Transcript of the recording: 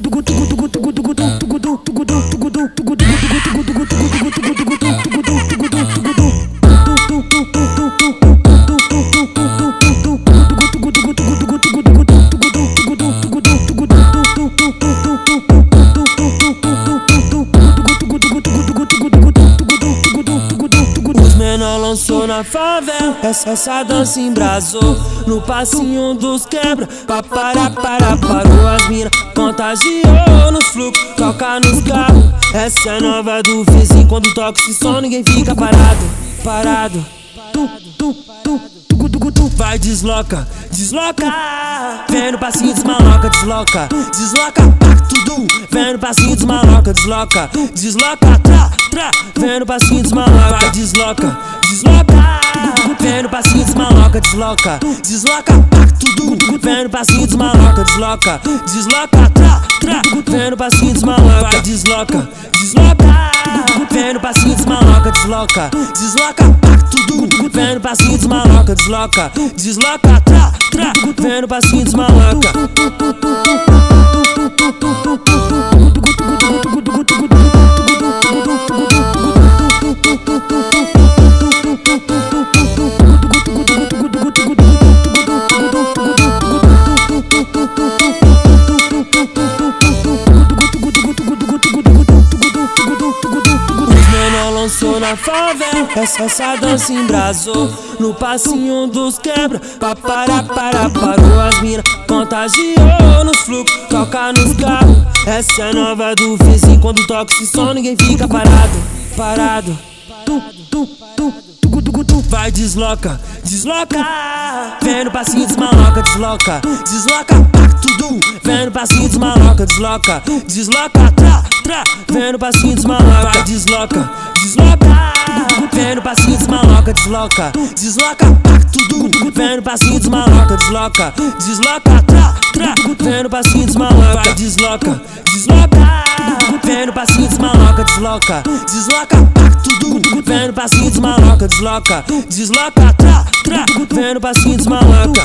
dugg dugg menor lançou na favela. Essa, essa dança embrasou No passinho dos quebra. Pra parar, para, parou as mina Contagiou nos fluxos Toca nos carros. Essa é nova do vizinho Quando toca esse som ninguém fica parado Parado. Tu, tu, tu, tu, tu, Vai desloca, desloca. Vem no passinho desmaloca, desloca Desloca, tudo Vem no passinho desmaloca, desloca Desloca, tra, tra Vem no passinho desmaloca, desloca Desloca Vem no passinho desmaloca, desloca Desloca, tudo Vem no passinho desmaloca, desloca Desloca, tra, tra Vem no passinho desmaloca, desloca Desloca Vem no passinho desmaloca, desloca Desloca, tudo Vem no passinho desmaloca, desloca Desloca, tra, tra Vem no passinho desmaloca na favela Essa, essa dança embrasou No passinho dos quebra Pra parar, para, parou as mina Contagiou nos fluxos Toca nos carros. Essa é nova do vizinho Quando toca esse som ninguém fica parado Parado. Tu, tu, tu, tu, Vai desloca, desloca Vem no passinho desmaloca, desloca. Desloca, tudo Vem no passinho desmaloca, desloca. Desloca, tra, tra Vem no passinho desmaloca, vai desloca. Desloca Vem no passinho desmaloca, desloca. Desloca, tudo Vem no passinho desmaloca, desloca. Desloca, tra, tra Vem no passinho desmaloca, vai desloca. Desloca Vem no passinho desmaloca, desloca. Desloca, tudo Vem no passinho desmaloca, desloca. Desloca, tra, tra Vem no passinho desmaloca